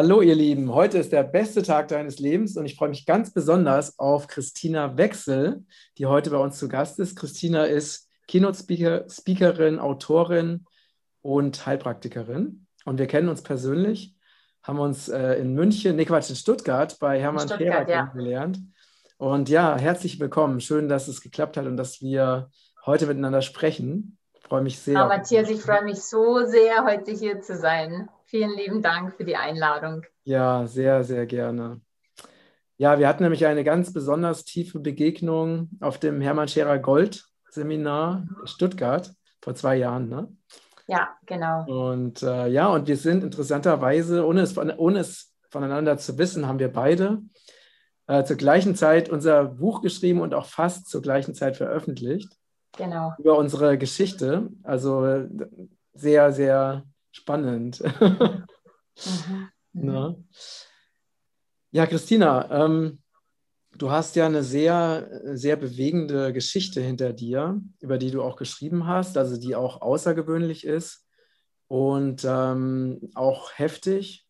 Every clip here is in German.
Hallo ihr Lieben, heute ist der beste Tag deines Lebens und ich freue mich ganz besonders auf Christina Wechsel, die heute bei uns zu Gast ist. Christina ist Keynote-Speakerin, Autorin und Heilpraktikerin und wir kennen uns persönlich, haben uns äh, in München, nee Quatsch, in Stuttgart bei Hermann Scherer kennengelernt. Und ja, herzlich willkommen. Schön, dass es geklappt hat und dass wir heute miteinander sprechen. Ich freue mich sehr. Ja, Matthias, ich freue mich so sehr, heute hier zu sein. Vielen lieben Dank für die Einladung. Ja, sehr, sehr gerne. Ja, wir hatten nämlich eine ganz besonders tiefe Begegnung auf dem Hermann Scherer Gold Seminar in Stuttgart vor zwei Jahren. Ne? Ja, genau. Und äh, ja, und wir sind interessanterweise, ohne es, ohne es voneinander zu wissen, haben wir beide äh, zur gleichen Zeit unser Buch geschrieben und auch fast zur gleichen Zeit veröffentlicht. Genau. Über unsere Geschichte. Also sehr, sehr spannend. Mhm. Mhm. Ja, Christina, ähm, du hast ja eine sehr, sehr bewegende Geschichte hinter dir, über die du auch geschrieben hast, also die auch außergewöhnlich ist und ähm, auch heftig.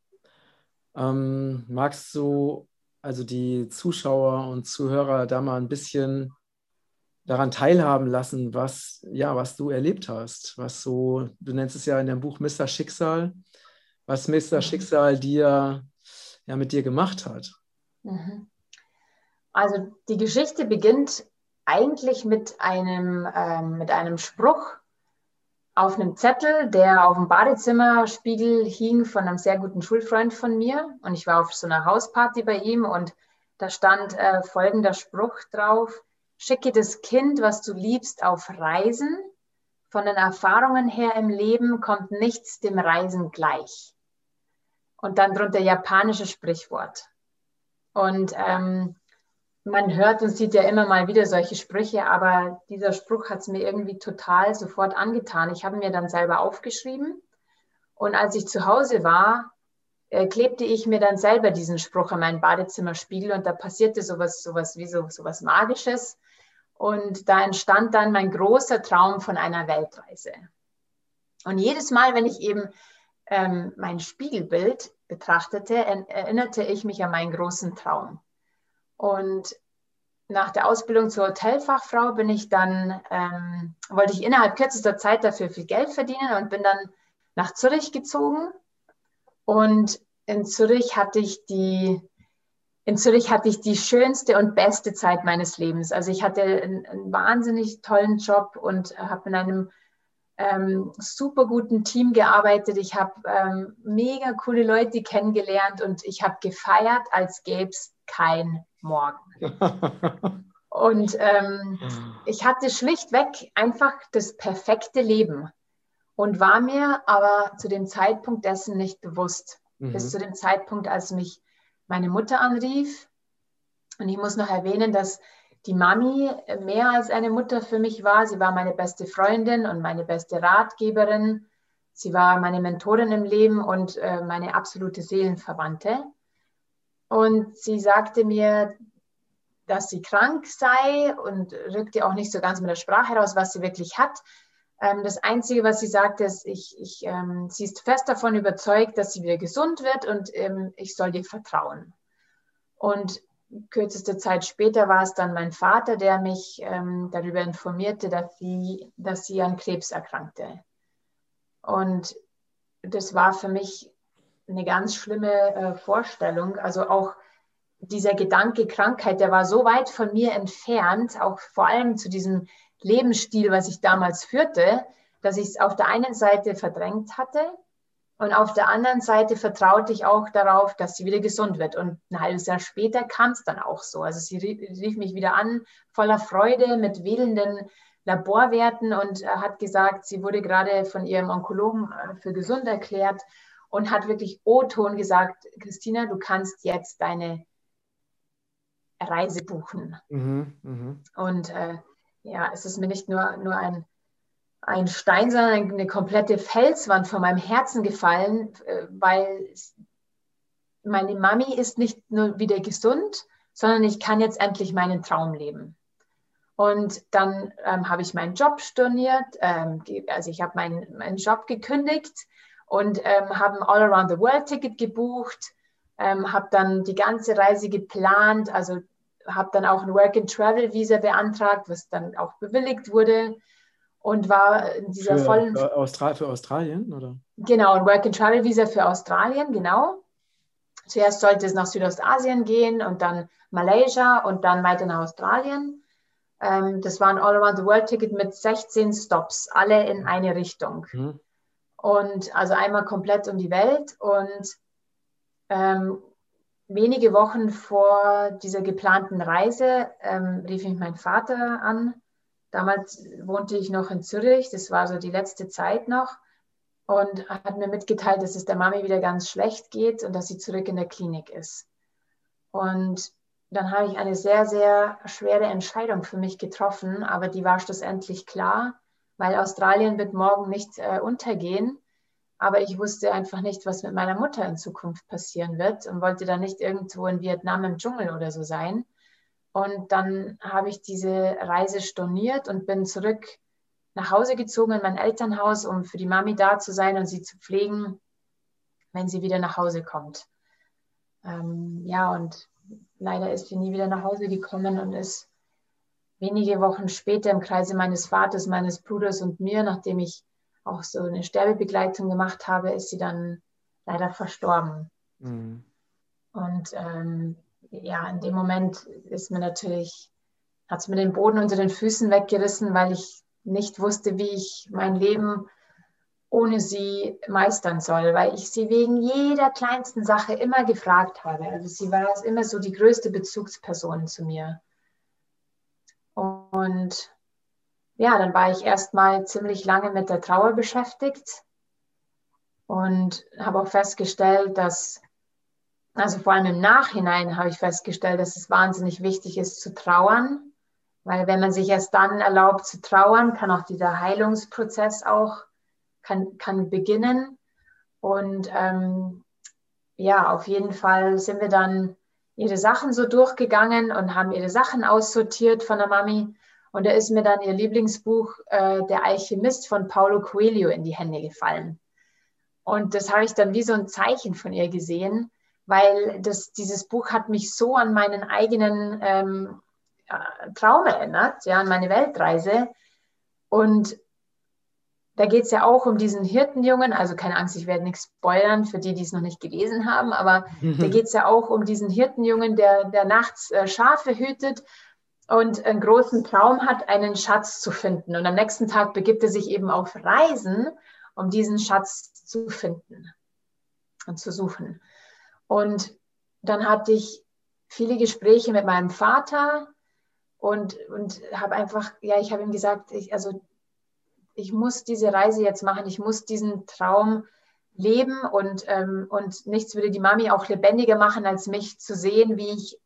Ähm, magst du also die Zuschauer und Zuhörer da mal ein bisschen daran teilhaben lassen, was, ja, was du erlebt hast, was so, du nennst es ja in deinem Buch Mr. Schicksal, was Mr. Mhm. Schicksal dir ja mit dir gemacht hat. Mhm. Also die Geschichte beginnt eigentlich mit einem, ähm, mit einem Spruch auf einem Zettel, der auf dem Badezimmerspiegel hing von einem sehr guten Schulfreund von mir. Und ich war auf so einer Hausparty bei ihm und da stand äh, folgender Spruch drauf. Schicke das Kind, was du liebst, auf Reisen. Von den Erfahrungen her im Leben kommt nichts dem Reisen gleich. Und dann drunter japanisches Sprichwort. Und ähm, man hört und sieht ja immer mal wieder solche Sprüche, aber dieser Spruch hat es mir irgendwie total sofort angetan. Ich habe mir dann selber aufgeschrieben und als ich zu Hause war, äh, klebte ich mir dann selber diesen Spruch an meinen Badezimmerspiegel und da passierte sowas, sowas wie so sowas Magisches und da entstand dann mein großer Traum von einer Weltreise. Und jedes Mal, wenn ich eben ähm, mein Spiegelbild betrachtete, erinnerte ich mich an meinen großen Traum. Und nach der Ausbildung zur Hotelfachfrau bin ich dann, ähm, wollte ich innerhalb kürzester Zeit dafür viel Geld verdienen und bin dann nach Zürich gezogen. Und in Zürich hatte ich die, in Zürich hatte ich die schönste und beste Zeit meines Lebens. Also ich hatte einen, einen wahnsinnig tollen Job und habe in einem ähm, super guten Team gearbeitet. Ich habe ähm, mega coole Leute kennengelernt und ich habe gefeiert, als gäbe es kein Morgen. Und ähm, ich hatte schlichtweg einfach das perfekte Leben und war mir aber zu dem Zeitpunkt dessen nicht bewusst. Mhm. Bis zu dem Zeitpunkt, als mich meine Mutter anrief. Und ich muss noch erwähnen, dass die Mami mehr als eine Mutter für mich war. Sie war meine beste Freundin und meine beste Ratgeberin. Sie war meine Mentorin im Leben und äh, meine absolute Seelenverwandte. Und sie sagte mir, dass sie krank sei und rückte auch nicht so ganz mit der Sprache heraus, was sie wirklich hat. Ähm, das Einzige, was sie sagte, ist, ich, ich, ähm, sie ist fest davon überzeugt, dass sie wieder gesund wird und ähm, ich soll dir vertrauen. Und kürzeste Zeit später war es dann mein Vater, der mich ähm, darüber informierte, dass sie, dass sie an Krebs erkrankte. Und das war für mich eine ganz schlimme äh, Vorstellung. Also auch dieser Gedanke Krankheit, der war so weit von mir entfernt, auch vor allem zu diesem Lebensstil, was ich damals führte, dass ich es auf der einen Seite verdrängt hatte und auf der anderen Seite vertraute ich auch darauf, dass sie wieder gesund wird. Und ein halbes Jahr später kam es dann auch so. Also sie rief mich wieder an, voller Freude, mit wählenden Laborwerten und hat gesagt, sie wurde gerade von ihrem Onkologen äh, für gesund erklärt und hat wirklich O-Ton gesagt, Christina, du kannst jetzt deine Reise buchen. Mhm, mh. Und äh, ja, es ist mir nicht nur, nur ein, ein Stein, sondern eine komplette Felswand von meinem Herzen gefallen, äh, weil meine Mami ist nicht nur wieder gesund, sondern ich kann jetzt endlich meinen Traum leben. Und dann ähm, habe ich meinen Job storniert, ähm, also ich habe meinen, meinen Job gekündigt und ähm, habe ein All-Around-the-World-Ticket gebucht ähm, habe dann die ganze Reise geplant, also habe dann auch ein Work-and-Travel-Visa beantragt, was dann auch bewilligt wurde und war in dieser für, vollen... Für, Austra für Australien, oder? Genau, ein Work-and-Travel-Visa für Australien, genau. Zuerst sollte es nach Südostasien gehen und dann Malaysia und dann weiter nach Australien. Ähm, das war ein All-Around-the-World-Ticket mit 16 Stops, alle in eine Richtung. Mhm. Und also einmal komplett um die Welt. Und ähm, wenige Wochen vor dieser geplanten Reise ähm, rief mich mein Vater an. Damals wohnte ich noch in Zürich, das war so die letzte Zeit noch, und hat mir mitgeteilt, dass es der Mami wieder ganz schlecht geht und dass sie zurück in der Klinik ist. Und dann habe ich eine sehr, sehr schwere Entscheidung für mich getroffen, aber die war schlussendlich klar, weil Australien wird morgen nicht äh, untergehen. Aber ich wusste einfach nicht, was mit meiner Mutter in Zukunft passieren wird und wollte dann nicht irgendwo in Vietnam im Dschungel oder so sein. Und dann habe ich diese Reise storniert und bin zurück nach Hause gezogen in mein Elternhaus, um für die Mami da zu sein und sie zu pflegen, wenn sie wieder nach Hause kommt. Ähm, ja, und leider ist sie nie wieder nach Hause gekommen und ist wenige Wochen später im Kreise meines Vaters, meines Bruders und mir, nachdem ich auch so eine Sterbebegleitung gemacht habe, ist sie dann leider verstorben. Mhm. Und ähm, ja, in dem Moment ist mir natürlich, hat es mir den Boden unter den Füßen weggerissen, weil ich nicht wusste, wie ich mein Leben ohne sie meistern soll, weil ich sie wegen jeder kleinsten Sache immer gefragt habe. Also sie war immer so die größte Bezugsperson zu mir. Und ja, dann war ich erstmal ziemlich lange mit der Trauer beschäftigt und habe auch festgestellt, dass, also vor allem im Nachhinein habe ich festgestellt, dass es wahnsinnig wichtig ist zu trauern, weil wenn man sich erst dann erlaubt zu trauern, kann auch dieser Heilungsprozess auch kann, kann beginnen. Und ähm, ja, auf jeden Fall sind wir dann ihre Sachen so durchgegangen und haben ihre Sachen aussortiert von der Mami. Und da ist mir dann ihr Lieblingsbuch äh, Der Alchemist von Paulo Coelho in die Hände gefallen. Und das habe ich dann wie so ein Zeichen von ihr gesehen, weil das, dieses Buch hat mich so an meinen eigenen ähm, Traum erinnert, ja, an meine Weltreise. Und da geht es ja auch um diesen Hirtenjungen, also keine Angst, ich werde nichts spoilern für die, die es noch nicht gelesen haben, aber da geht es ja auch um diesen Hirtenjungen, der, der nachts äh, Schafe hütet und einen großen Traum hat, einen Schatz zu finden. Und am nächsten Tag begibt er sich eben auf Reisen, um diesen Schatz zu finden und zu suchen. Und dann hatte ich viele Gespräche mit meinem Vater und, und habe einfach, ja, ich habe ihm gesagt, ich, also ich muss diese Reise jetzt machen, ich muss diesen Traum leben und, ähm, und nichts würde die Mami auch lebendiger machen, als mich zu sehen, wie ich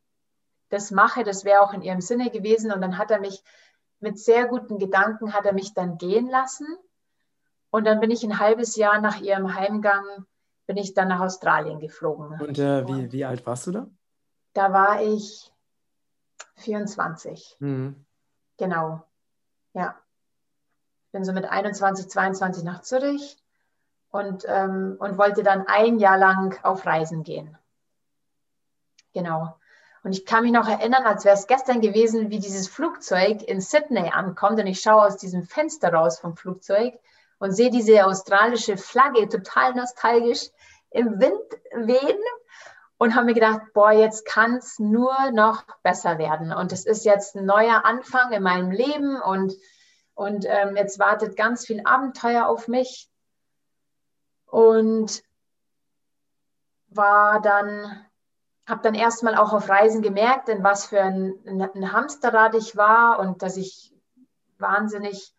das mache. Das wäre auch in ihrem Sinne gewesen. Und dann hat er mich mit sehr guten Gedanken, hat er mich dann gehen lassen. Und dann bin ich ein halbes Jahr nach ihrem Heimgang, bin ich dann nach Australien geflogen. Und äh, wie, wie alt warst du da? Da war ich 24. Mhm. Genau. Ja bin so mit 21, 22 nach Zürich und, ähm, und wollte dann ein Jahr lang auf Reisen gehen. Genau. Und ich kann mich noch erinnern, als wäre es gestern gewesen, wie dieses Flugzeug in Sydney ankommt. Und ich schaue aus diesem Fenster raus vom Flugzeug und sehe diese australische Flagge total nostalgisch im Wind wehen und habe mir gedacht, boah, jetzt kann es nur noch besser werden. Und es ist jetzt ein neuer Anfang in meinem Leben und und ähm, jetzt wartet ganz viel Abenteuer auf mich. Und war dann, habe dann erstmal auch auf Reisen gemerkt, in was für ein, ein Hamsterrad ich war und dass ich wahnsinnig,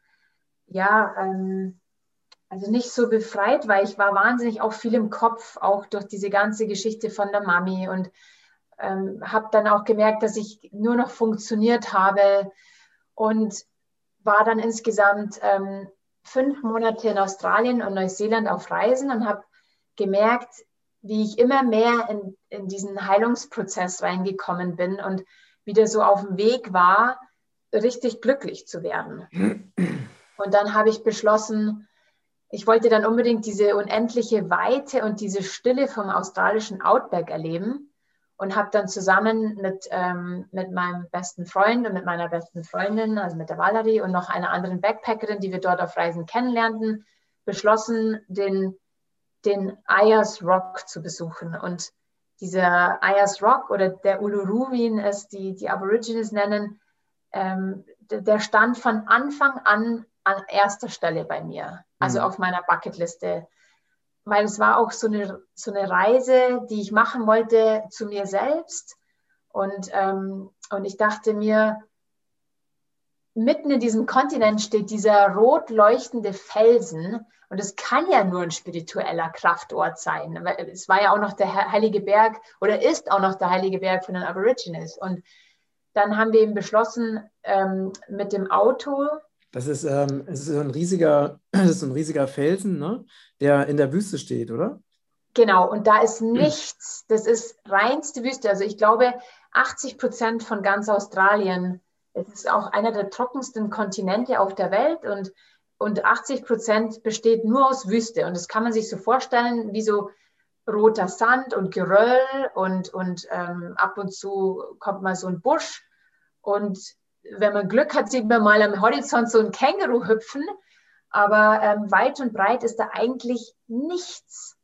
ja, ähm, also nicht so befreit, weil ich war wahnsinnig auch viel im Kopf, auch durch diese ganze Geschichte von der Mami und ähm, habe dann auch gemerkt, dass ich nur noch funktioniert habe und war dann insgesamt ähm, fünf Monate in Australien und Neuseeland auf Reisen und habe gemerkt, wie ich immer mehr in, in diesen Heilungsprozess reingekommen bin und wieder so auf dem Weg war, richtig glücklich zu werden. Und dann habe ich beschlossen, ich wollte dann unbedingt diese unendliche Weite und diese Stille vom australischen Outback erleben und habe dann zusammen mit, ähm, mit meinem besten Freund und mit meiner besten Freundin, also mit der Valerie und noch einer anderen Backpackerin, die wir dort auf Reisen kennenlernten, beschlossen, den, den Ayers Rock zu besuchen. Und dieser Ayers Rock oder der Uluru, wie ihn es die, die Aborigines nennen, ähm, der stand von Anfang an an erster Stelle bei mir, also mhm. auf meiner Bucketliste. Weil es war auch so eine, so eine Reise, die ich machen wollte zu mir selbst. Und, ähm, und ich dachte mir, mitten in diesem Kontinent steht dieser rot leuchtende Felsen. Und es kann ja nur ein spiritueller Kraftort sein. Es war ja auch noch der Heilige Berg oder ist auch noch der Heilige Berg von den Aborigines. Und dann haben wir eben beschlossen, ähm, mit dem Auto das ist, ähm, es ist ein riesiger, das ist ein riesiger Felsen, ne? der in der Wüste steht, oder? Genau, und da ist nichts. Das ist reinste Wüste. Also ich glaube, 80 Prozent von ganz Australien, es ist auch einer der trockensten Kontinente auf der Welt und, und 80 Prozent besteht nur aus Wüste. Und das kann man sich so vorstellen, wie so roter Sand und Geröll und, und ähm, ab und zu kommt mal so ein Busch. Und wenn man Glück hat, sieht man mal am Horizont so ein Känguru hüpfen. Aber ähm, weit und breit ist da eigentlich nichts.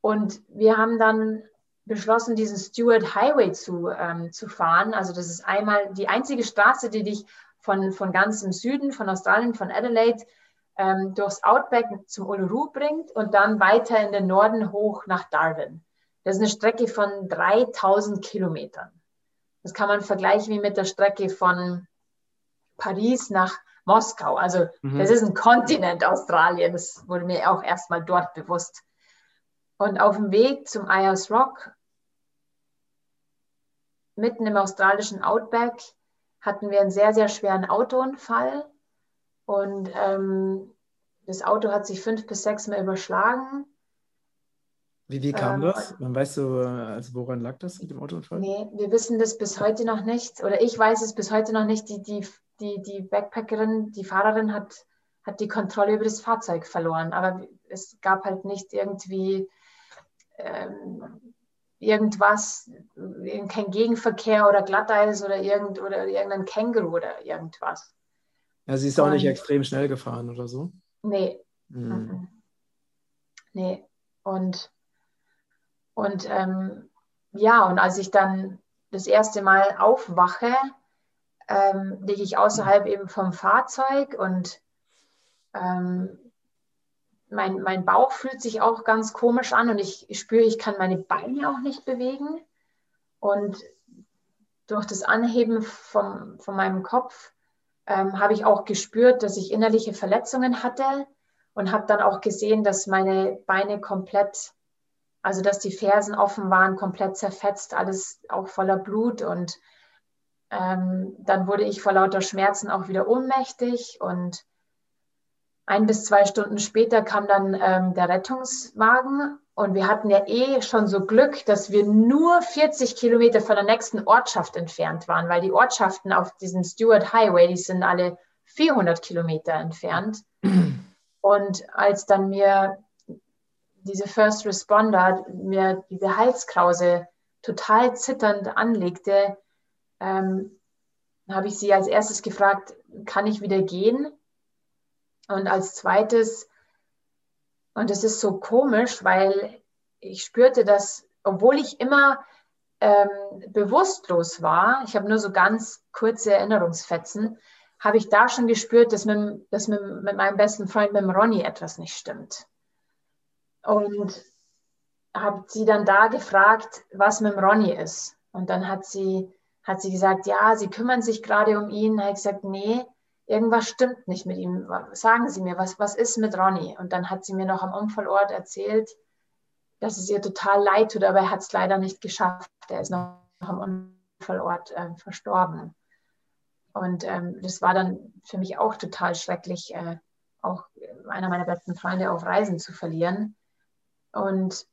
Und wir haben dann beschlossen, diesen Stewart Highway zu, ähm, zu fahren. Also das ist einmal die einzige Straße, die dich von, von ganz im Süden, von Australien, von Adelaide, ähm, durchs Outback zum Uluru bringt und dann weiter in den Norden hoch nach Darwin. Das ist eine Strecke von 3000 Kilometern. Das kann man vergleichen wie mit der Strecke von Paris nach Moskau. Also mhm. das ist ein Kontinent Australien. Das wurde mir auch erstmal dort bewusst. Und auf dem Weg zum Ayers Rock, mitten im australischen Outback, hatten wir einen sehr, sehr schweren Autounfall. Und ähm, das Auto hat sich fünf bis sechs Mal überschlagen. Wie, wie kam ähm, das? Man weiß so, also woran lag das mit dem Autounfall? Nee, wir wissen das bis heute noch nicht. Oder ich weiß es bis heute noch nicht. Die, die, die, die Backpackerin, die Fahrerin hat, hat die Kontrolle über das Fahrzeug verloren. Aber es gab halt nicht irgendwie ähm, irgendwas, kein Gegenverkehr oder Glatteis oder, irgend, oder irgendein Känguru oder irgendwas. Ja, sie ist auch Und, nicht extrem schnell gefahren oder so? Nee. Hm. Nee. Und und ähm, ja, und als ich dann das erste Mal aufwache, ähm, liege ich außerhalb eben vom Fahrzeug und ähm, mein, mein Bauch fühlt sich auch ganz komisch an und ich, spüre, ich kann meine Beine auch nicht bewegen. Und durch das Anheben vom, von meinem Kopf ähm, habe ich auch gespürt, dass ich innerliche Verletzungen hatte und habe dann auch gesehen, dass meine Beine komplett also, dass die Fersen offen waren, komplett zerfetzt, alles auch voller Blut. Und ähm, dann wurde ich vor lauter Schmerzen auch wieder ohnmächtig. Und ein bis zwei Stunden später kam dann ähm, der Rettungswagen. Und wir hatten ja eh schon so Glück, dass wir nur 40 Kilometer von der nächsten Ortschaft entfernt waren, weil die Ortschaften auf diesem Stewart Highway, die sind alle 400 Kilometer entfernt. Und als dann mir diese First Responder mir diese Halskrause total zitternd anlegte, ähm, habe ich sie als erstes gefragt, kann ich wieder gehen? Und als zweites, und es ist so komisch, weil ich spürte, dass, obwohl ich immer ähm, bewusstlos war, ich habe nur so ganz kurze Erinnerungsfetzen, habe ich da schon gespürt, dass, mit, dass mit, mit meinem besten Freund, mit dem Ronny, etwas nicht stimmt. Und habe sie dann da gefragt, was mit dem Ronny ist. Und dann hat sie, hat sie gesagt, ja, sie kümmern sich gerade um ihn. Habe ich gesagt, nee, irgendwas stimmt nicht mit ihm. Sagen Sie mir, was, was ist mit Ronny? Und dann hat sie mir noch am Unfallort erzählt, dass es ihr total leid tut, aber er hat es leider nicht geschafft. Er ist noch am Unfallort äh, verstorben. Und ähm, das war dann für mich auch total schrecklich, äh, auch einer meiner besten Freunde auf Reisen zu verlieren. Und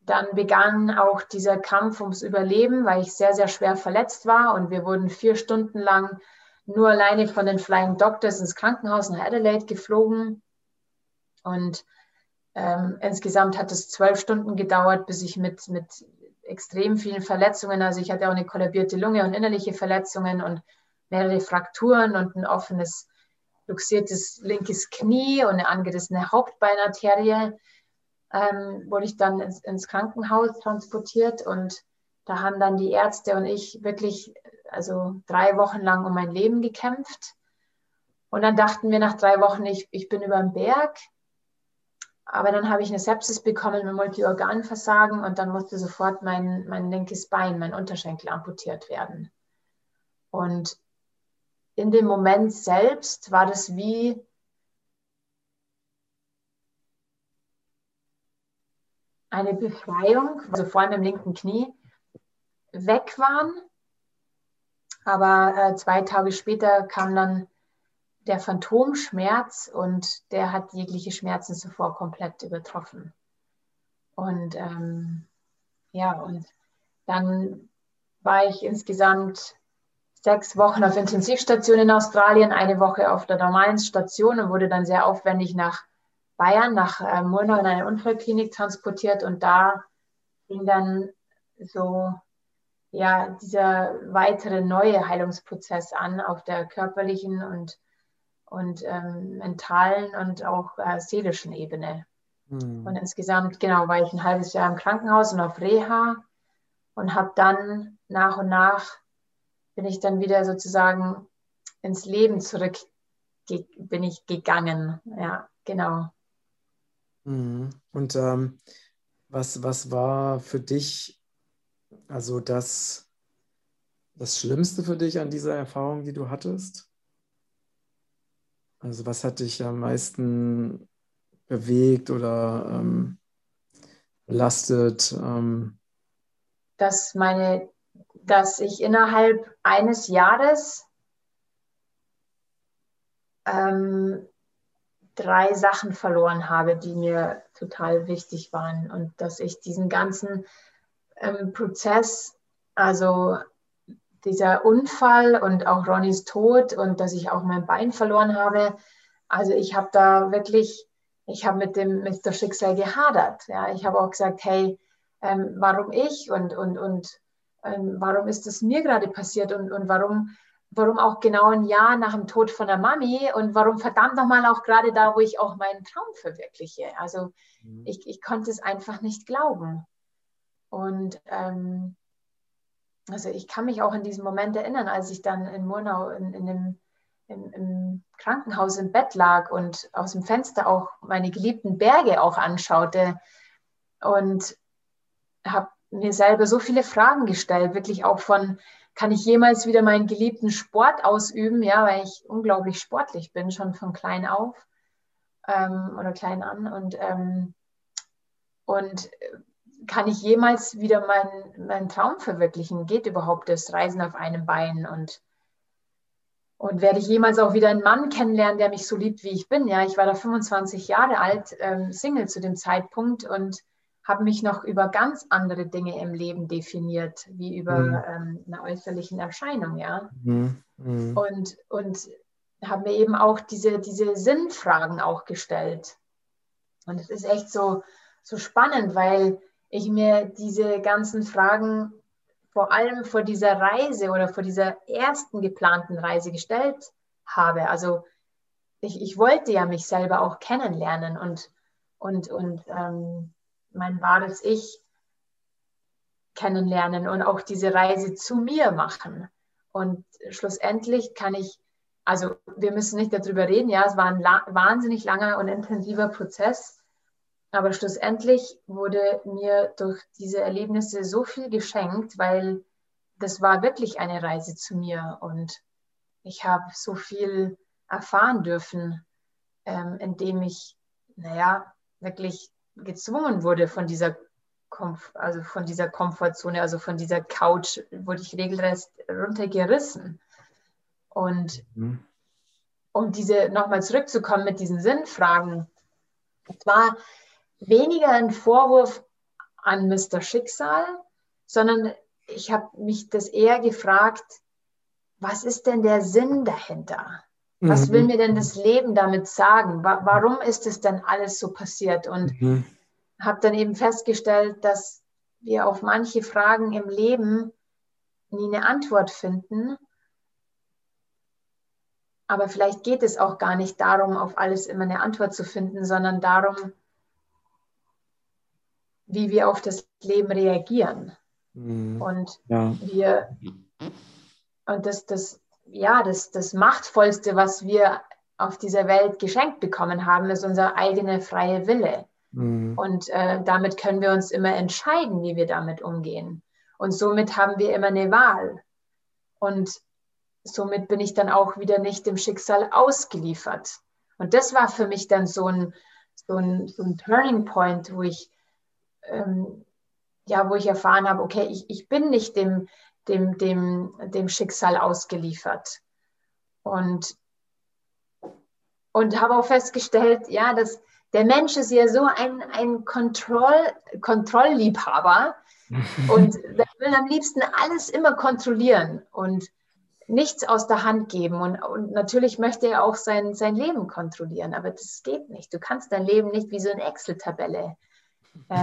dann begann auch dieser Kampf ums Überleben, weil ich sehr, sehr schwer verletzt war. Und wir wurden vier Stunden lang nur alleine von den Flying Doctors ins Krankenhaus nach Adelaide geflogen. Und ähm, insgesamt hat es zwölf Stunden gedauert, bis ich mit, mit extrem vielen Verletzungen, also ich hatte auch eine kollabierte Lunge und innerliche Verletzungen und mehrere Frakturen und ein offenes, luxiertes linkes Knie und eine angerissene Hauptbeinarterie, ähm, wurde ich dann ins, ins Krankenhaus transportiert und da haben dann die Ärzte und ich wirklich also drei Wochen lang um mein Leben gekämpft. Und dann dachten wir nach drei Wochen, ich, ich bin über den Berg. Aber dann habe ich eine Sepsis bekommen mit Multiorganversagen und dann musste sofort mein, mein linkes Bein, mein Unterschenkel amputiert werden. Und in dem Moment selbst war das wie eine Befreiung, also vor allem im linken Knie, weg waren. Aber äh, zwei Tage später kam dann der Phantomschmerz und der hat jegliche Schmerzen zuvor komplett übertroffen. Und ähm, ja, und dann war ich insgesamt sechs Wochen auf Intensivstation in Australien, eine Woche auf der normalen Station und wurde dann sehr aufwendig nach Bayern, nach äh, Murnau in eine Unfallklinik transportiert und da ging dann so ja, dieser weitere neue Heilungsprozess an auf der körperlichen und, und ähm, mentalen und auch äh, seelischen Ebene. Mhm. Und insgesamt, genau, war ich ein halbes Jahr im Krankenhaus und auf Reha und habe dann nach und nach bin ich dann wieder sozusagen ins Leben zurück bin ich gegangen. Ja, genau. Mhm. Und ähm, was, was war für dich also das, das Schlimmste für dich an dieser Erfahrung, die du hattest? Also was hat dich am meisten bewegt oder ähm, belastet? Ähm? Dass meine, dass ich innerhalb eines Jahres ähm, drei Sachen verloren habe, die mir total wichtig waren und dass ich diesen ganzen ähm, Prozess, also dieser Unfall und auch Ronnys Tod und dass ich auch mein Bein verloren habe. Also ich habe da wirklich, ich habe mit dem mit der Schicksal gehadert. Ja, ich habe auch gesagt, hey, ähm, warum ich und und und ähm, warum ist es mir gerade passiert und und warum warum auch genau ein Jahr nach dem Tod von der Mami und warum verdammt nochmal auch gerade da, wo ich auch meinen Traum verwirkliche. Also mhm. ich, ich konnte es einfach nicht glauben. Und ähm, also ich kann mich auch in diesem Moment erinnern, als ich dann in Murnau in, in dem, im, im, Krankenhaus im Bett lag und aus dem Fenster auch meine geliebten Berge auch anschaute und habe mir selber so viele Fragen gestellt, wirklich auch von, kann ich jemals wieder meinen geliebten Sport ausüben, ja, weil ich unglaublich sportlich bin, schon von klein auf ähm, oder klein an und, ähm, und kann ich jemals wieder meinen, meinen Traum verwirklichen? Geht überhaupt das Reisen auf einem Bein? Und, und werde ich jemals auch wieder einen Mann kennenlernen, der mich so liebt, wie ich bin? Ja, ich war da 25 Jahre alt, ähm, Single zu dem Zeitpunkt und habe mich noch über ganz andere Dinge im Leben definiert, wie über mhm. ähm, eine äußerlichen Erscheinung, ja. Mhm. Mhm. Und, und habe mir eben auch diese, diese Sinnfragen auch gestellt. Und es ist echt so, so spannend, weil ich mir diese ganzen Fragen vor allem vor dieser Reise oder vor dieser ersten geplanten Reise gestellt habe. Also ich, ich wollte ja mich selber auch kennenlernen und, und, und ähm, mein wahres Ich kennenlernen und auch diese Reise zu mir machen. Und schlussendlich kann ich, also wir müssen nicht darüber reden, ja, es war ein wahnsinnig langer und intensiver Prozess aber schlussendlich wurde mir durch diese Erlebnisse so viel geschenkt, weil das war wirklich eine Reise zu mir und ich habe so viel erfahren dürfen, ähm, indem ich, naja, wirklich gezwungen wurde von dieser, Komf also von dieser Komfortzone, also von dieser Couch, wurde ich regelrecht runtergerissen. Und mhm. um diese nochmal zurückzukommen mit diesen Sinnfragen, es war weniger ein Vorwurf an Mr. Schicksal, sondern ich habe mich das eher gefragt, was ist denn der Sinn dahinter? Was will mhm. mir denn das Leben damit sagen? Warum ist es denn alles so passiert? Und mhm. habe dann eben festgestellt, dass wir auf manche Fragen im Leben nie eine Antwort finden. Aber vielleicht geht es auch gar nicht darum, auf alles immer eine Antwort zu finden, sondern darum, wie wir auf das Leben reagieren. Mhm. Und ja. wir, und das, das, ja, das, das Machtvollste, was wir auf dieser Welt geschenkt bekommen haben, ist unser eigener freie Wille. Mhm. Und äh, damit können wir uns immer entscheiden, wie wir damit umgehen. Und somit haben wir immer eine Wahl. Und somit bin ich dann auch wieder nicht dem Schicksal ausgeliefert. Und das war für mich dann so ein, so ein, so ein Turning Point, wo ich, ähm, ja, wo ich erfahren habe, okay, ich, ich bin nicht dem, dem, dem, dem Schicksal ausgeliefert. Und, und habe auch festgestellt, ja, dass der Mensch ist ja so ein, ein Kontroll, Kontrollliebhaber und der will am liebsten alles immer kontrollieren und nichts aus der Hand geben. Und, und natürlich möchte er auch sein, sein Leben kontrollieren, aber das geht nicht. Du kannst dein Leben nicht wie so eine Excel-Tabelle äh,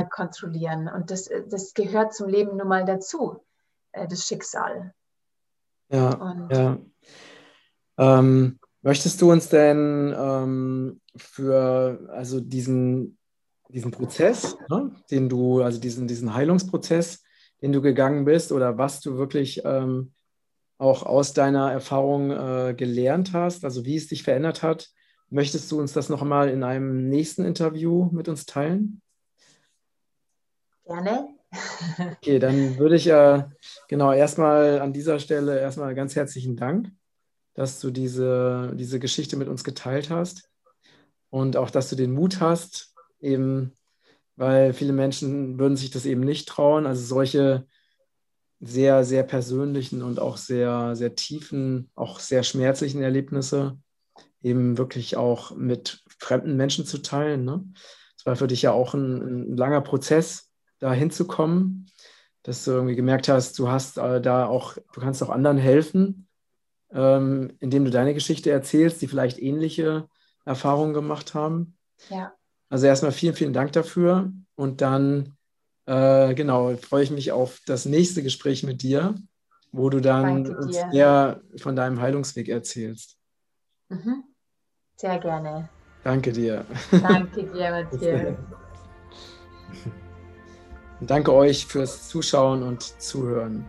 kontrollieren. Und das, das gehört zum Leben nun mal dazu, äh, das Schicksal. Ja, und, ja. Ähm, möchtest du uns denn ähm, für also diesen, diesen Prozess, ne, den du, also diesen, diesen Heilungsprozess, den du gegangen bist oder was du wirklich ähm, auch aus deiner Erfahrung äh, gelernt hast, also wie es dich verändert hat, möchtest du uns das nochmal in einem nächsten Interview mit uns teilen? Gerne. okay, dann würde ich äh, genau erstmal an dieser Stelle erstmal ganz herzlichen Dank, dass du diese, diese Geschichte mit uns geteilt hast und auch, dass du den Mut hast, eben, weil viele Menschen würden sich das eben nicht trauen, also solche sehr, sehr persönlichen und auch sehr, sehr tiefen, auch sehr schmerzlichen Erlebnisse eben wirklich auch mit fremden Menschen zu teilen. Ne? Das war für dich ja auch ein, ein langer Prozess, da hinzukommen, dass du irgendwie gemerkt hast, du hast äh, da auch, du kannst auch anderen helfen, ähm, indem du deine Geschichte erzählst, die vielleicht ähnliche Erfahrungen gemacht haben. Ja. Also erstmal vielen, vielen Dank dafür. Und dann, äh, genau, freue ich mich auf das nächste Gespräch mit dir, wo du dann uns mehr von deinem Heilungsweg erzählst. Mhm. Sehr gerne. Danke dir. Danke dir, Matthias. Danke euch fürs Zuschauen und Zuhören.